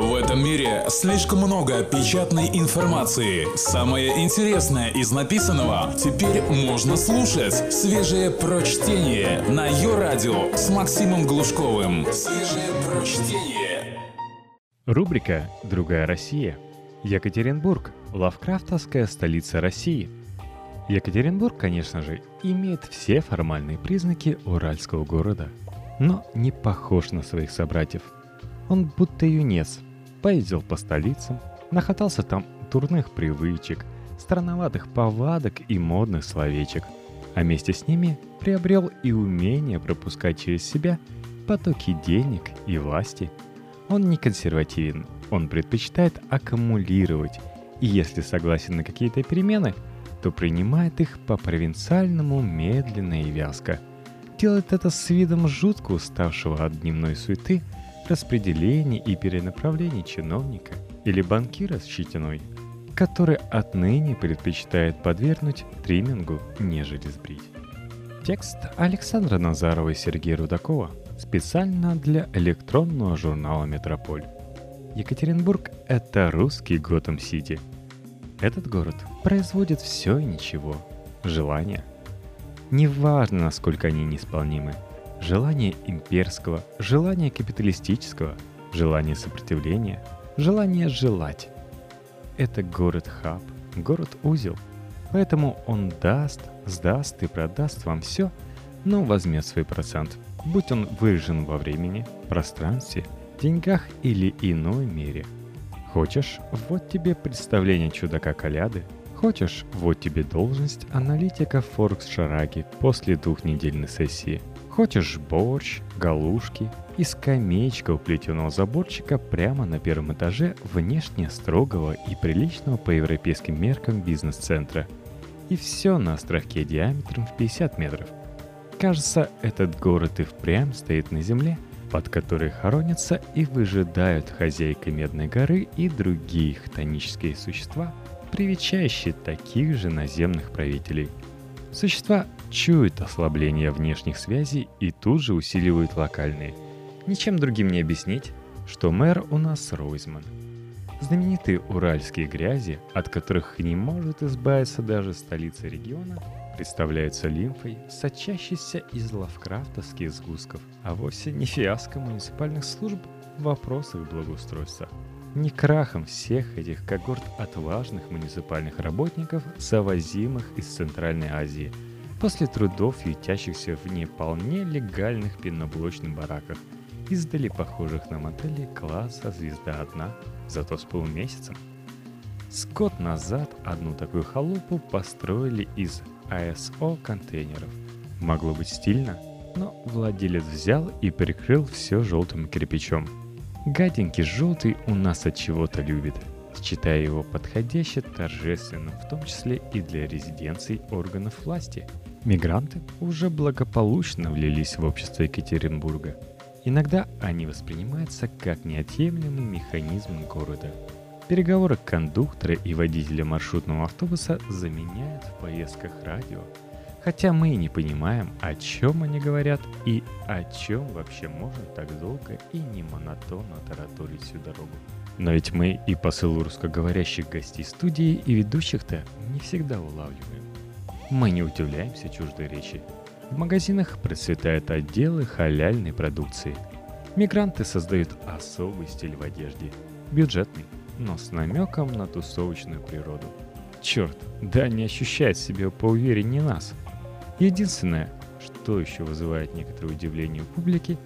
В этом мире слишком много печатной информации. Самое интересное из написанного теперь можно слушать. Свежее прочтение на ее радио с Максимом Глушковым. Свежее прочтение. Рубрика «Другая Россия». Екатеринбург – лавкрафтовская столица России. Екатеринбург, конечно же, имеет все формальные признаки уральского города, но не похож на своих собратьев. Он будто юнец, поездил по столицам, нахватался там дурных привычек, странноватых повадок и модных словечек, а вместе с ними приобрел и умение пропускать через себя потоки денег и власти. Он не консервативен, он предпочитает аккумулировать, и если согласен на какие-то перемены, то принимает их по-провинциальному медленно и вязко. Делает это с видом жутко уставшего от дневной суеты, распределений и перенаправлений чиновника или банкира с щетиной, который отныне предпочитает подвергнуть триммингу, нежели сбрить. Текст Александра Назарова и Сергея Рудакова специально для электронного журнала «Метрополь». Екатеринбург — это русский Готэм-Сити. Этот город производит все и ничего. Желания. Неважно, насколько они неисполнимы. Желание имперского, желание капиталистического, желание сопротивления, желание желать. Это город-хаб, город-узел. Поэтому он даст, сдаст и продаст вам все, но возьмет свой процент, будь он выражен во времени, пространстве – деньгах или иной мере. Хочешь, вот тебе представление чудака Коляды. Хочешь, вот тебе должность аналитика Форекс Шараги после двухнедельной сессии. Хочешь борщ, галушки и скамеечка у плетеного заборчика прямо на первом этаже внешне строгого и приличного по европейским меркам бизнес-центра. И все на островке диаметром в 50 метров. Кажется, этот город и впрямь стоит на земле – под которой хоронятся и выжидают хозяйка Медной горы и другие хтонические существа, привечающие таких же наземных правителей. Существа чуют ослабление внешних связей и тут же усиливают локальные. Ничем другим не объяснить, что мэр у нас Ройзман. Знаменитые уральские грязи, от которых не может избавиться даже столица региона – представляются лимфой, сочащейся из лавкрафтовских сгустков, а вовсе не фиаско муниципальных служб в вопросах благоустройства. Не крахом всех этих когорт отважных муниципальных работников, завозимых из Центральной Азии, после трудов, ютящихся в не вполне легальных пеноблочных бараках, издали похожих на модели класса «Звезда одна», зато с полумесяцем. С год назад одну такую халупу построили из ASO контейнеров. Могло быть стильно, но владелец взял и прикрыл все желтым кирпичом. Гаденький желтый у нас от чего-то любит, считая его подходящим торжественным, в том числе и для резиденций органов власти. Мигранты уже благополучно влились в общество Екатеринбурга. Иногда они воспринимаются как неотъемлемый механизм города – Переговоры кондуктора и водителя маршрутного автобуса заменяют в поездках радио. Хотя мы и не понимаем, о чем они говорят и о чем вообще можно так долго и не монотонно тараторить всю дорогу. Но ведь мы и посыл русскоговорящих гостей студии и ведущих-то не всегда улавливаем. Мы не удивляемся чуждой речи. В магазинах процветают отделы халяльной продукции. Мигранты создают особый стиль в одежде. Бюджетный, но с намеком на тусовочную природу. Черт, да не ощущает себя поувереннее нас. Единственное, что еще вызывает некоторое удивление у публики,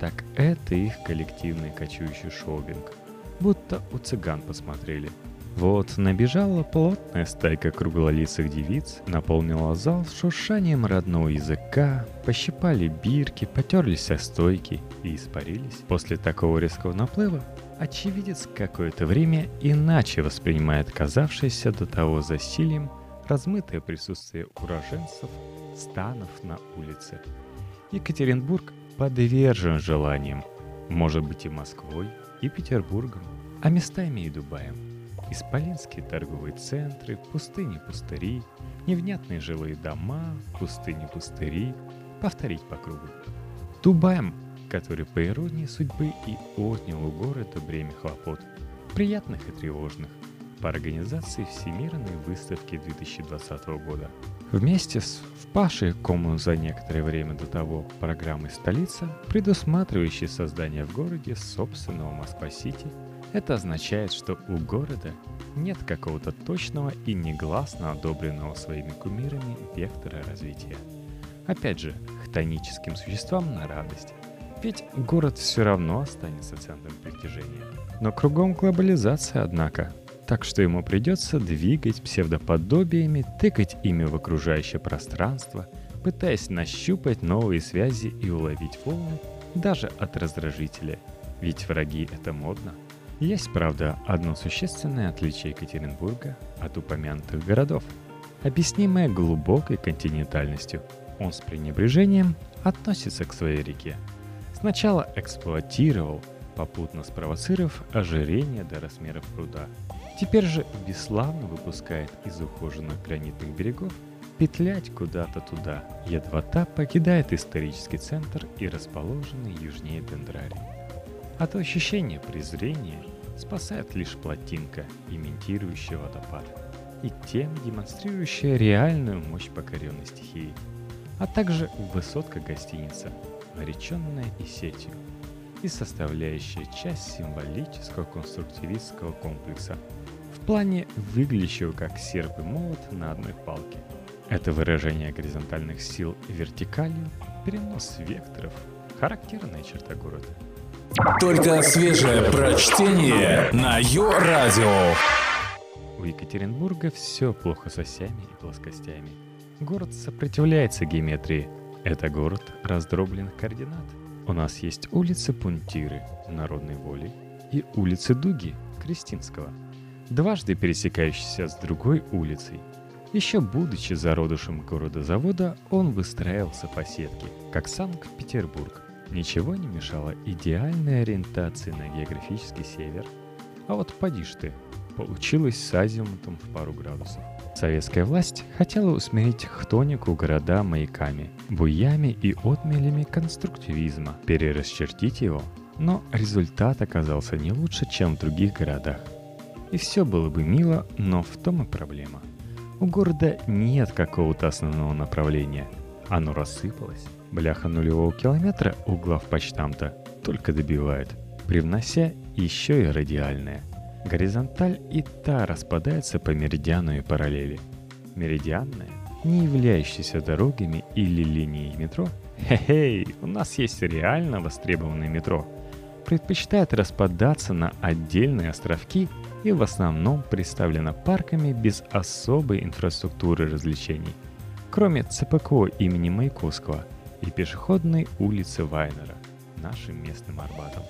так это их коллективный кочующий шоубинг. Будто у цыган посмотрели. Вот набежала плотная стайка круглолицых девиц, наполнила зал шуршанием родного языка, пощипали бирки, потерлись о стойки и испарились. После такого резкого наплыва очевидец какое-то время иначе воспринимает казавшееся до того засилием размытое присутствие уроженцев станов на улице. Екатеринбург подвержен желаниям, может быть и Москвой, и Петербургом, а местами и Дубаем. Исполинские торговые центры, пустыни-пустыри, невнятные жилые дома, пустыни-пустыри, повторить по кругу. Дубаем который по иронии судьбы и отнял у города бремя хлопот, приятных и тревожных, по организации Всемирной выставки 2020 года. Вместе с впавшей кому за некоторое время до того программой «Столица», предусматривающей создание в городе собственного Москва-Сити, это означает, что у города нет какого-то точного и негласно одобренного своими кумирами вектора развития. Опять же, хтоническим существам на радость. Ведь город все равно останется центром притяжения. Но кругом глобализация, однако, так что ему придется двигать псевдоподобиями, тыкать ими в окружающее пространство, пытаясь нащупать новые связи и уловить волны даже от раздражителя. Ведь враги — это модно. Есть, правда, одно существенное отличие Екатеринбурга от упомянутых городов, объяснимое глубокой континентальностью. Он с пренебрежением относится к своей реке. Сначала эксплуатировал, попутно спровоцировав ожирение до размеров пруда – Теперь же бесславно выпускает из ухоженных гранитных берегов петлять куда-то туда, едва та покидает исторический центр и расположенный южнее Дендрарий. От ощущения презрения спасает лишь плотинка, имитирующая водопад, и тем демонстрирующая реальную мощь покоренной стихии, а также высотка-гостиница, нареченная и сетью, и составляющая часть символического конструктивистского комплекса – в плане выглядящего как серп и молот на одной палке. Это выражение горизонтальных сил вертикалью, перенос векторов, характерная черта города. Только свежее прочтение на Йо-Радио. У Екатеринбурга все плохо с осями и плоскостями. Город сопротивляется геометрии. Это город раздробленных координат. У нас есть улицы Пунтиры, народной воли, и улицы Дуги, Кристинского – дважды пересекающийся с другой улицей. Еще будучи зародышем города-завода, он выстраивался по сетке, как Санкт-Петербург. Ничего не мешало идеальной ориентации на географический север. А вот поди ты, получилось с азимутом в пару градусов. Советская власть хотела усмирить хтонику города маяками, буями и отмелями конструктивизма, перерасчертить его. Но результат оказался не лучше, чем в других городах. И все было бы мило, но в том и проблема. У города нет какого-то основного направления. Оно рассыпалось. Бляха нулевого километра углов почтамта только добивает, привнося еще и радиальное. Горизонталь и та распадается по меридиану и параллели. Меридианная, не являющаяся дорогами или линией метро, хе-хей, у нас есть реально востребованное метро, предпочитает распадаться на отдельные островки – и в основном представлена парками без особой инфраструктуры развлечений, кроме ЦПКО имени Маяковского и пешеходной улицы Вайнера, нашим местным Арбатом.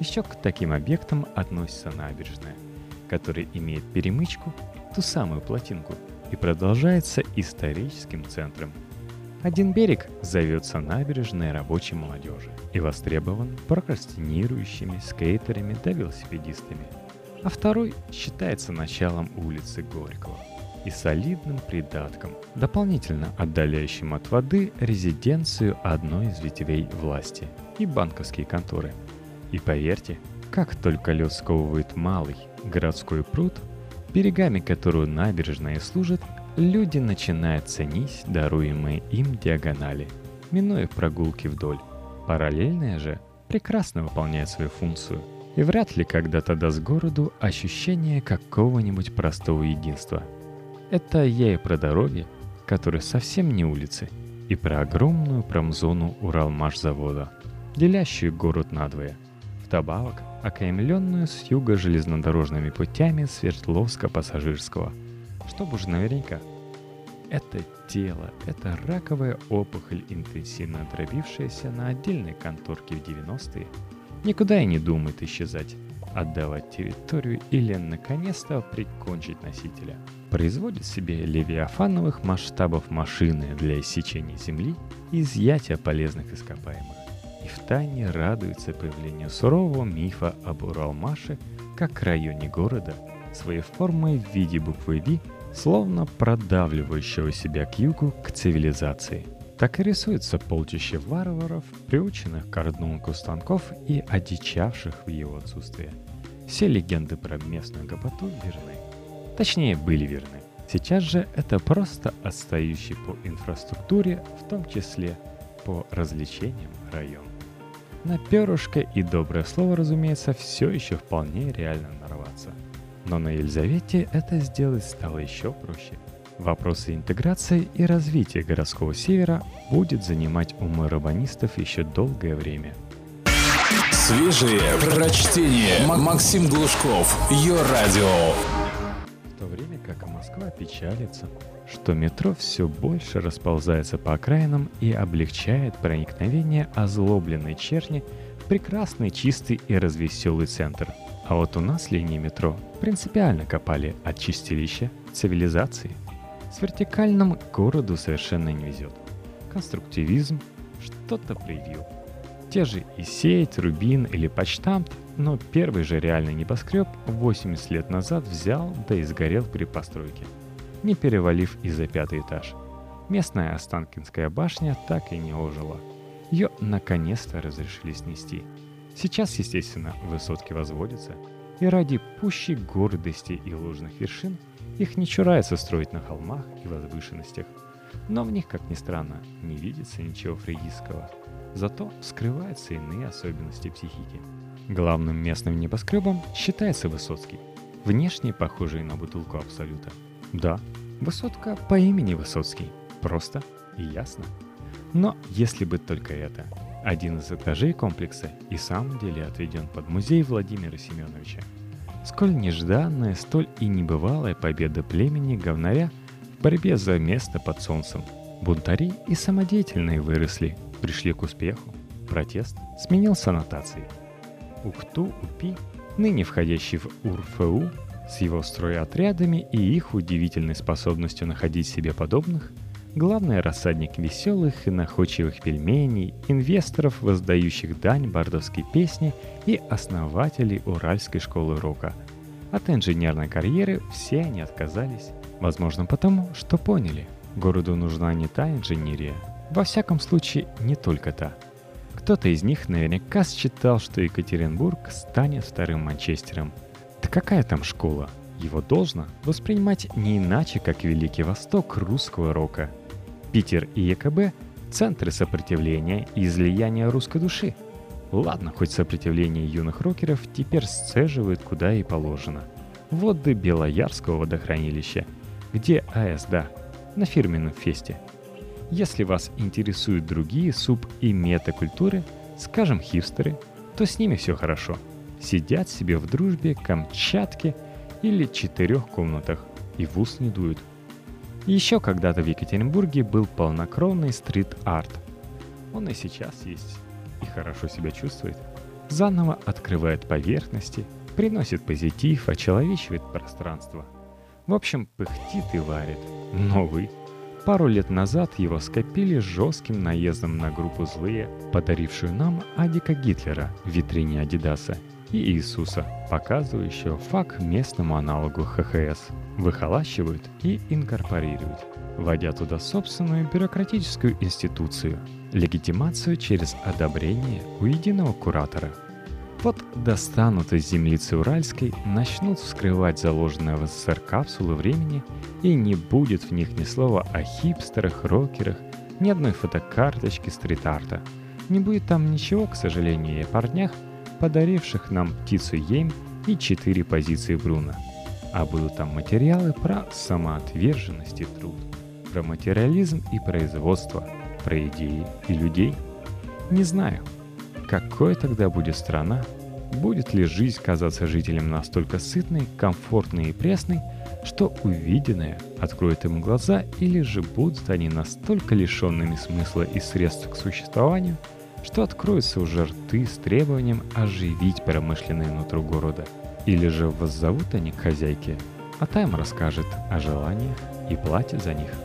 Еще к таким объектам относится набережная, которая имеет перемычку, ту самую плотинку, и продолжается историческим центром. Один берег зовется набережной рабочей молодежи и востребован прокрастинирующими скейтерами да велосипедистами – а второй считается началом улицы Горького и солидным придатком, дополнительно отдаляющим от воды резиденцию одной из ветвей власти и банковские конторы. И поверьте, как только лед сковывает малый городской пруд, берегами которого набережная служит, люди начинают ценить даруемые им диагонали, минуя прогулки вдоль. Параллельная же прекрасно выполняет свою функцию – и вряд ли когда-то даст городу ощущение какого-нибудь простого единства. Это я и про дороги, которые совсем не улицы, и про огромную промзону Уралмашзавода, делящую город надвое. Вдобавок, окаймленную с юга железнодорожными путями Свердловска-Пассажирского. Чтобы уж наверняка. Это тело, это раковая опухоль, интенсивно дробившаяся на отдельной конторке в 90-е, никуда и не думает исчезать, отдавать территорию или наконец-то прикончить носителя. Производит себе левиафановых масштабов машины для иссечения земли и изъятия полезных ископаемых. И втайне радуется появлению сурового мифа об Уралмаше как районе города, своей формой в виде буквы V, словно продавливающего себя к югу к цивилизации. так и рисуется полчище варваров, приученных к орднунку станков и одичавших в его отсутствие. Все легенды про местную гопоту верны. Точнее, были верны. Сейчас же это просто отстающий по инфраструктуре, в том числе по развлечениям район. На перышко и доброе слово, разумеется, все еще вполне реально нарваться. Но на Елизавете это сделать стало еще проще. Вопросы интеграции и развития городского севера будет занимать умы рабанистов еще долгое время. Свежие прочтение. Максим Глушков. Ее радио. В то время как Москва печалится, что метро все больше расползается по окраинам и облегчает проникновение озлобленной черни в прекрасный, чистый и развеселый центр. А вот у нас линии метро принципиально копали от чистилища цивилизации. С вертикальным городу совершенно не везет. Конструктивизм что-то привил. Те же и сеть, Рубин или Почтамт, но первый же реальный небоскреб 80 лет назад взял да и сгорел при постройке – не перевалив и за пятый этаж. Местная Останкинская башня так и не ожила. Ее наконец-то разрешили снести. Сейчас, естественно, высотки возводятся, и ради пущей гордости и ложных вершин их не чурается строить на холмах и возвышенностях. Но в них, как ни странно, не видится ничего фригийского. Зато скрываются иные особенности психики. Главным местным небоскребом считается Высоцкий, внешне похожий на бутылку Абсолюта – да, высотка по имени Высоцкий. Просто и ясно. Но если бы только это. Один из этажей комплекса и самом деле отведен под музей Владимира Семеновича. Сколь нежданная, столь и небывалая победа племени говнаря в борьбе за место под солнцем. Бунтари и самодеятельные выросли, пришли к успеху. Протест сменился нотацией. Ухту-Упи, ныне входящий в УРФУ, с его стройотрядами и их удивительной способностью находить себе подобных, главный рассадник веселых и находчивых пельменей, инвесторов, воздающих дань бардовской песни и основателей Уральской школы рока. От инженерной карьеры все они отказались, возможно потому, что поняли, городу нужна не та инженерия, во всяком случае не только та. Кто-то из них наверняка считал, что Екатеринбург станет вторым Манчестером – да какая там школа? Его должно воспринимать не иначе, как Великий Восток русского рока. Питер и ЕКБ – центры сопротивления и излияния русской души. Ладно, хоть сопротивление юных рокеров теперь сцеживают куда и положено. Воды Белоярского водохранилища, где АЭС, да, на фирменном фесте. Если вас интересуют другие суб- и метакультуры, скажем, хипстеры, то с ними все хорошо – сидят себе в дружбе, Камчатке или четырех комнатах и в ус не дуют. Еще когда-то в Екатеринбурге был полнокровный стрит-арт. Он и сейчас есть и хорошо себя чувствует. Заново открывает поверхности, приносит позитив, очеловечивает пространство. В общем, пыхтит и варит. Но вы Пару лет назад его скопили жестким наездом на группу «Злые», подарившую нам Адика Гитлера в витрине Адидаса и Иисуса, показывающего факт местному аналогу ХХС, выхолащивают и инкорпорируют, вводя туда собственную бюрократическую институцию, легитимацию через одобрение у единого куратора. Вот достанут из землицы Уральской, начнут вскрывать заложенные в СССР капсулы времени, и не будет в них ни слова о хипстерах, рокерах, ни одной фотокарточки стрит-арта. Не будет там ничего, к сожалению, и о парнях, подаривших нам птицу Ейм и четыре позиции Бруна. А будут там материалы про самоотверженность и труд, про материализм и производство, про идеи и людей. Не знаю, какой тогда будет страна, будет ли жизнь казаться жителям настолько сытной, комфортной и пресной, что увиденное откроет им глаза, или же будут они настолько лишенными смысла и средств к существованию – что откроются уже рты с требованием оживить промышленное нутро города. Или же воззовут они к хозяйке, а та им расскажет о желаниях и платит за них –